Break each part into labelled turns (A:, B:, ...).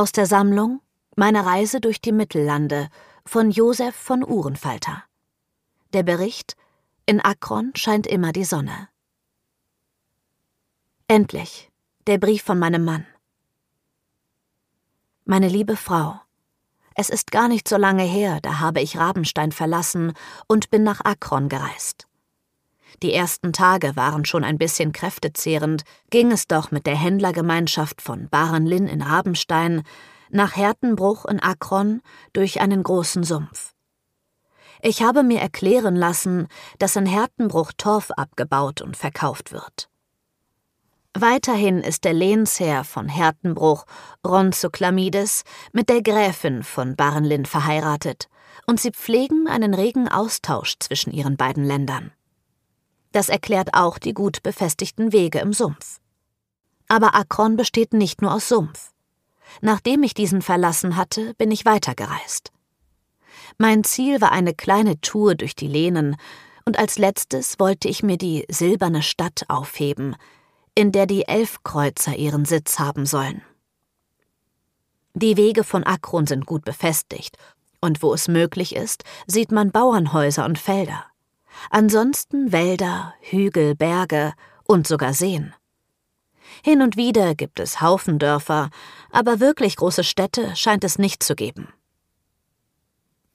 A: Aus der Sammlung Meine Reise durch die Mittellande von Josef von Uhrenfalter. Der Bericht In Akron scheint immer die Sonne. Endlich, der Brief von meinem Mann. Meine liebe Frau, es ist gar nicht so lange her, da habe ich Rabenstein verlassen und bin nach Akron gereist. Die ersten Tage waren schon ein bisschen kräftezehrend, ging es doch mit der Händlergemeinschaft von Barenlin in Rabenstein nach Hertenbruch in Akron durch einen großen Sumpf. Ich habe mir erklären lassen, dass in Hertenbruch Torf abgebaut und verkauft wird. Weiterhin ist der Lehnsherr von Hertenbruch, Ronzoklamides, mit der Gräfin von Barrenlin verheiratet, und sie pflegen einen regen Austausch zwischen ihren beiden Ländern. Das erklärt auch die gut befestigten Wege im Sumpf. Aber Akron besteht nicht nur aus Sumpf. Nachdem ich diesen verlassen hatte, bin ich weitergereist. Mein Ziel war eine kleine Tour durch die Lehnen, und als letztes wollte ich mir die silberne Stadt aufheben, in der die Elfkreuzer ihren Sitz haben sollen. Die Wege von Akron sind gut befestigt, und wo es möglich ist, sieht man Bauernhäuser und Felder. Ansonsten Wälder, Hügel, Berge und sogar Seen. Hin und wieder gibt es Haufendörfer, aber wirklich große Städte scheint es nicht zu geben.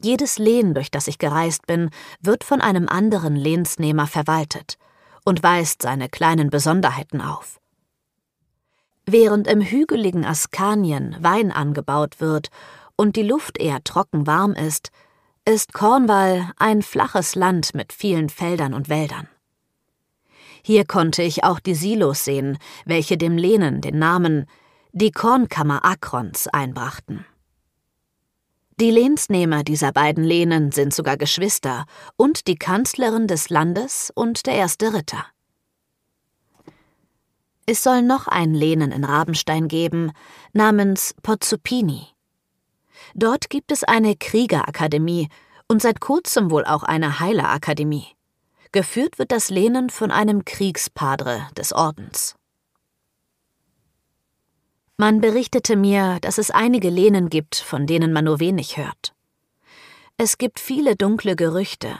A: Jedes Lehn, durch das ich gereist bin, wird von einem anderen Lehnsnehmer verwaltet, und weist seine kleinen Besonderheiten auf. Während im hügeligen Askanien Wein angebaut wird und die Luft eher trocken warm ist, ist Cornwall ein flaches Land mit vielen Feldern und Wäldern. Hier konnte ich auch die Silos sehen, welche dem Lehnen den Namen die Kornkammer Akrons einbrachten. Die Lehnsnehmer dieser beiden Lehnen sind sogar Geschwister und die Kanzlerin des Landes und der erste Ritter. Es soll noch ein Lehnen in Rabenstein geben, namens Pozzupini. Dort gibt es eine Kriegerakademie und seit kurzem wohl auch eine Heilerakademie. Geführt wird das Lehnen von einem Kriegspadre des Ordens. Man berichtete mir, dass es einige Lehnen gibt, von denen man nur wenig hört. Es gibt viele dunkle Gerüchte,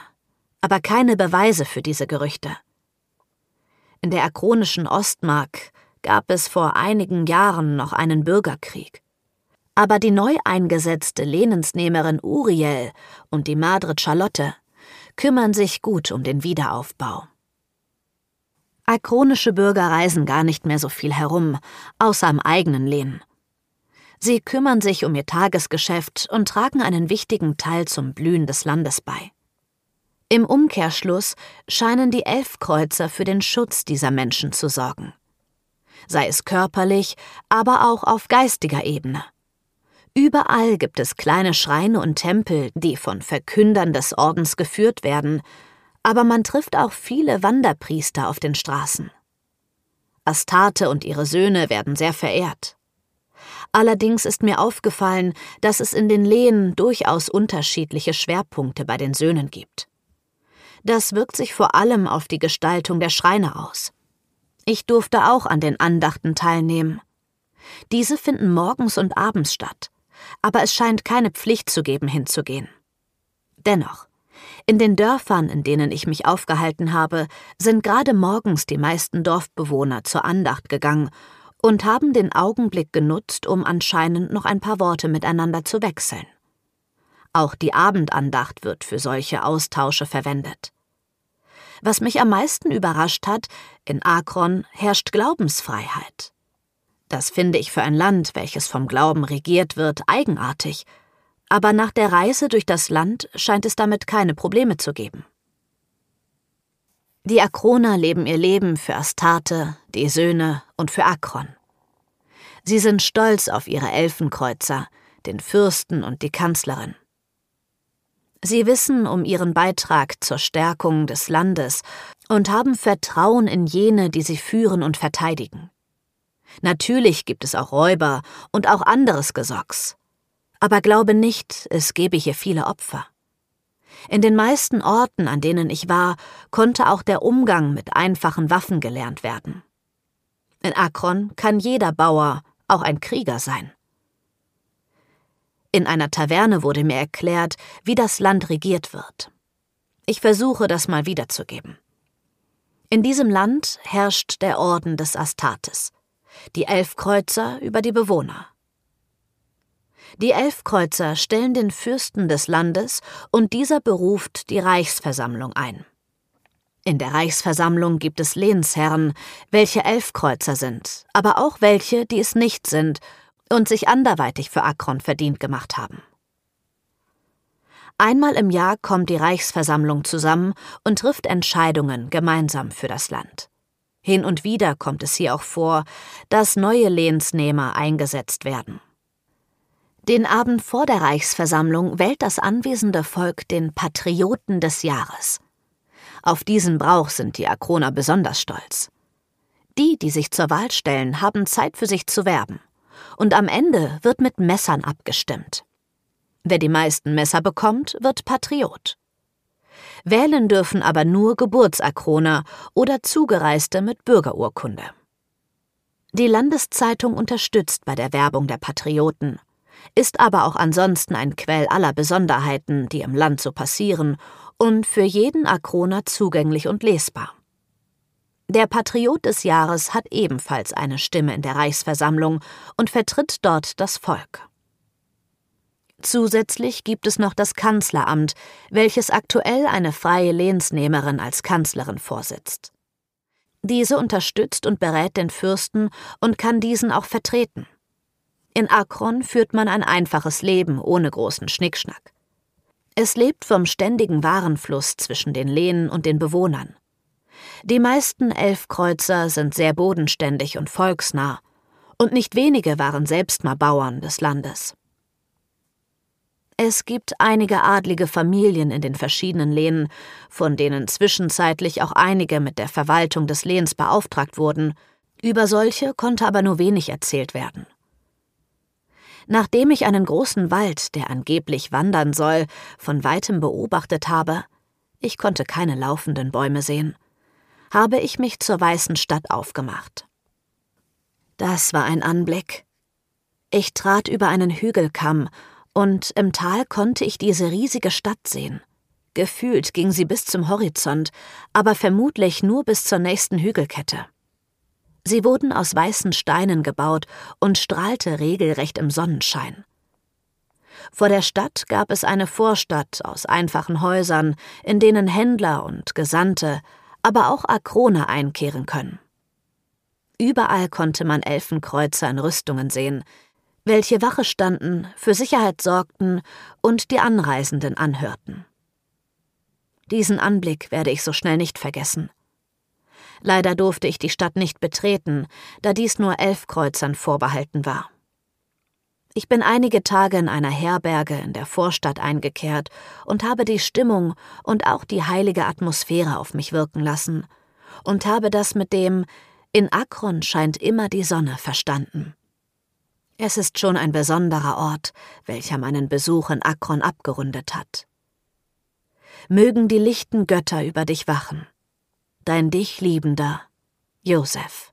A: aber keine Beweise für diese Gerüchte. In der akronischen Ostmark gab es vor einigen Jahren noch einen Bürgerkrieg. Aber die neu eingesetzte Lehnensnehmerin Uriel und die Madre Charlotte kümmern sich gut um den Wiederaufbau. Akronische Bürger reisen gar nicht mehr so viel herum, außer am eigenen Lehnen. Sie kümmern sich um ihr Tagesgeschäft und tragen einen wichtigen Teil zum Blühen des Landes bei. Im Umkehrschluss scheinen die Elfkreuzer für den Schutz dieser Menschen zu sorgen. Sei es körperlich, aber auch auf geistiger Ebene. Überall gibt es kleine Schreine und Tempel, die von Verkündern des Ordens geführt werden, aber man trifft auch viele Wanderpriester auf den Straßen. Astarte und ihre Söhne werden sehr verehrt. Allerdings ist mir aufgefallen, dass es in den Lehen durchaus unterschiedliche Schwerpunkte bei den Söhnen gibt. Das wirkt sich vor allem auf die Gestaltung der Schreine aus. Ich durfte auch an den Andachten teilnehmen. Diese finden morgens und abends statt, aber es scheint keine Pflicht zu geben, hinzugehen. Dennoch, in den Dörfern, in denen ich mich aufgehalten habe, sind gerade morgens die meisten Dorfbewohner zur Andacht gegangen und haben den Augenblick genutzt, um anscheinend noch ein paar Worte miteinander zu wechseln. Auch die Abendandacht wird für solche Austausche verwendet. Was mich am meisten überrascht hat, in Akron herrscht Glaubensfreiheit. Das finde ich für ein Land, welches vom Glauben regiert wird, eigenartig aber nach der Reise durch das Land scheint es damit keine Probleme zu geben. Die Akroner leben ihr Leben für Astarte, die Söhne und für Akron. Sie sind stolz auf ihre Elfenkreuzer, den Fürsten und die Kanzlerin. Sie wissen um ihren Beitrag zur Stärkung des Landes und haben Vertrauen in jene, die sie führen und verteidigen. Natürlich gibt es auch Räuber und auch anderes Gesocks, aber glaube nicht, es gebe hier viele Opfer. In den meisten Orten, an denen ich war, konnte auch der Umgang mit einfachen Waffen gelernt werden. In Akron kann jeder Bauer auch ein Krieger sein. In einer Taverne wurde mir erklärt, wie das Land regiert wird. Ich versuche, das mal wiederzugeben. In diesem Land herrscht der Orden des Astartes, die Elfkreuzer über die Bewohner. Die Elfkreuzer stellen den Fürsten des Landes und dieser beruft die Reichsversammlung ein. In der Reichsversammlung gibt es Lehnsherren, welche Elfkreuzer sind, aber auch welche, die es nicht sind und sich anderweitig für Akron verdient gemacht haben. Einmal im Jahr kommt die Reichsversammlung zusammen und trifft Entscheidungen gemeinsam für das Land. Hin und wieder kommt es hier auch vor, dass neue Lehnsnehmer eingesetzt werden. Den Abend vor der Reichsversammlung wählt das anwesende Volk den Patrioten des Jahres. Auf diesen Brauch sind die Akroner besonders stolz. Die, die sich zur Wahl stellen, haben Zeit für sich zu werben. Und am Ende wird mit Messern abgestimmt. Wer die meisten Messer bekommt, wird Patriot. Wählen dürfen aber nur Geburtsakroner oder Zugereiste mit Bürgerurkunde. Die Landeszeitung unterstützt bei der Werbung der Patrioten, ist aber auch ansonsten ein Quell aller Besonderheiten, die im Land so passieren und für jeden Akroner zugänglich und lesbar. Der Patriot des Jahres hat ebenfalls eine Stimme in der Reichsversammlung und vertritt dort das Volk. Zusätzlich gibt es noch das Kanzleramt, welches aktuell eine freie Lehnsnehmerin als Kanzlerin vorsitzt. Diese unterstützt und berät den Fürsten und kann diesen auch vertreten. In Akron führt man ein einfaches Leben ohne großen Schnickschnack. Es lebt vom ständigen Warenfluss zwischen den Lehnen und den Bewohnern. Die meisten Elfkreuzer sind sehr bodenständig und volksnah, und nicht wenige waren selbst mal Bauern des Landes. Es gibt einige adlige Familien in den verschiedenen Lehnen, von denen zwischenzeitlich auch einige mit der Verwaltung des Lehns beauftragt wurden, über solche konnte aber nur wenig erzählt werden. Nachdem ich einen großen Wald, der angeblich wandern soll, von weitem beobachtet habe, ich konnte keine laufenden Bäume sehen, habe ich mich zur weißen Stadt aufgemacht. Das war ein Anblick. Ich trat über einen Hügelkamm, und im Tal konnte ich diese riesige Stadt sehen. Gefühlt ging sie bis zum Horizont, aber vermutlich nur bis zur nächsten Hügelkette. Sie wurden aus weißen Steinen gebaut und strahlte regelrecht im Sonnenschein. Vor der Stadt gab es eine Vorstadt aus einfachen Häusern, in denen Händler und Gesandte, aber auch Akrone einkehren können. Überall konnte man Elfenkreuzer in Rüstungen sehen, welche Wache standen, für Sicherheit sorgten und die Anreisenden anhörten. Diesen Anblick werde ich so schnell nicht vergessen. Leider durfte ich die Stadt nicht betreten, da dies nur Elfkreuzern vorbehalten war. Ich bin einige Tage in einer Herberge in der Vorstadt eingekehrt und habe die Stimmung und auch die heilige Atmosphäre auf mich wirken lassen und habe das mit dem In Akron scheint immer die Sonne verstanden. Es ist schon ein besonderer Ort, welcher meinen Besuch in Akron abgerundet hat. Mögen die lichten Götter über dich wachen dein dich liebender Josef.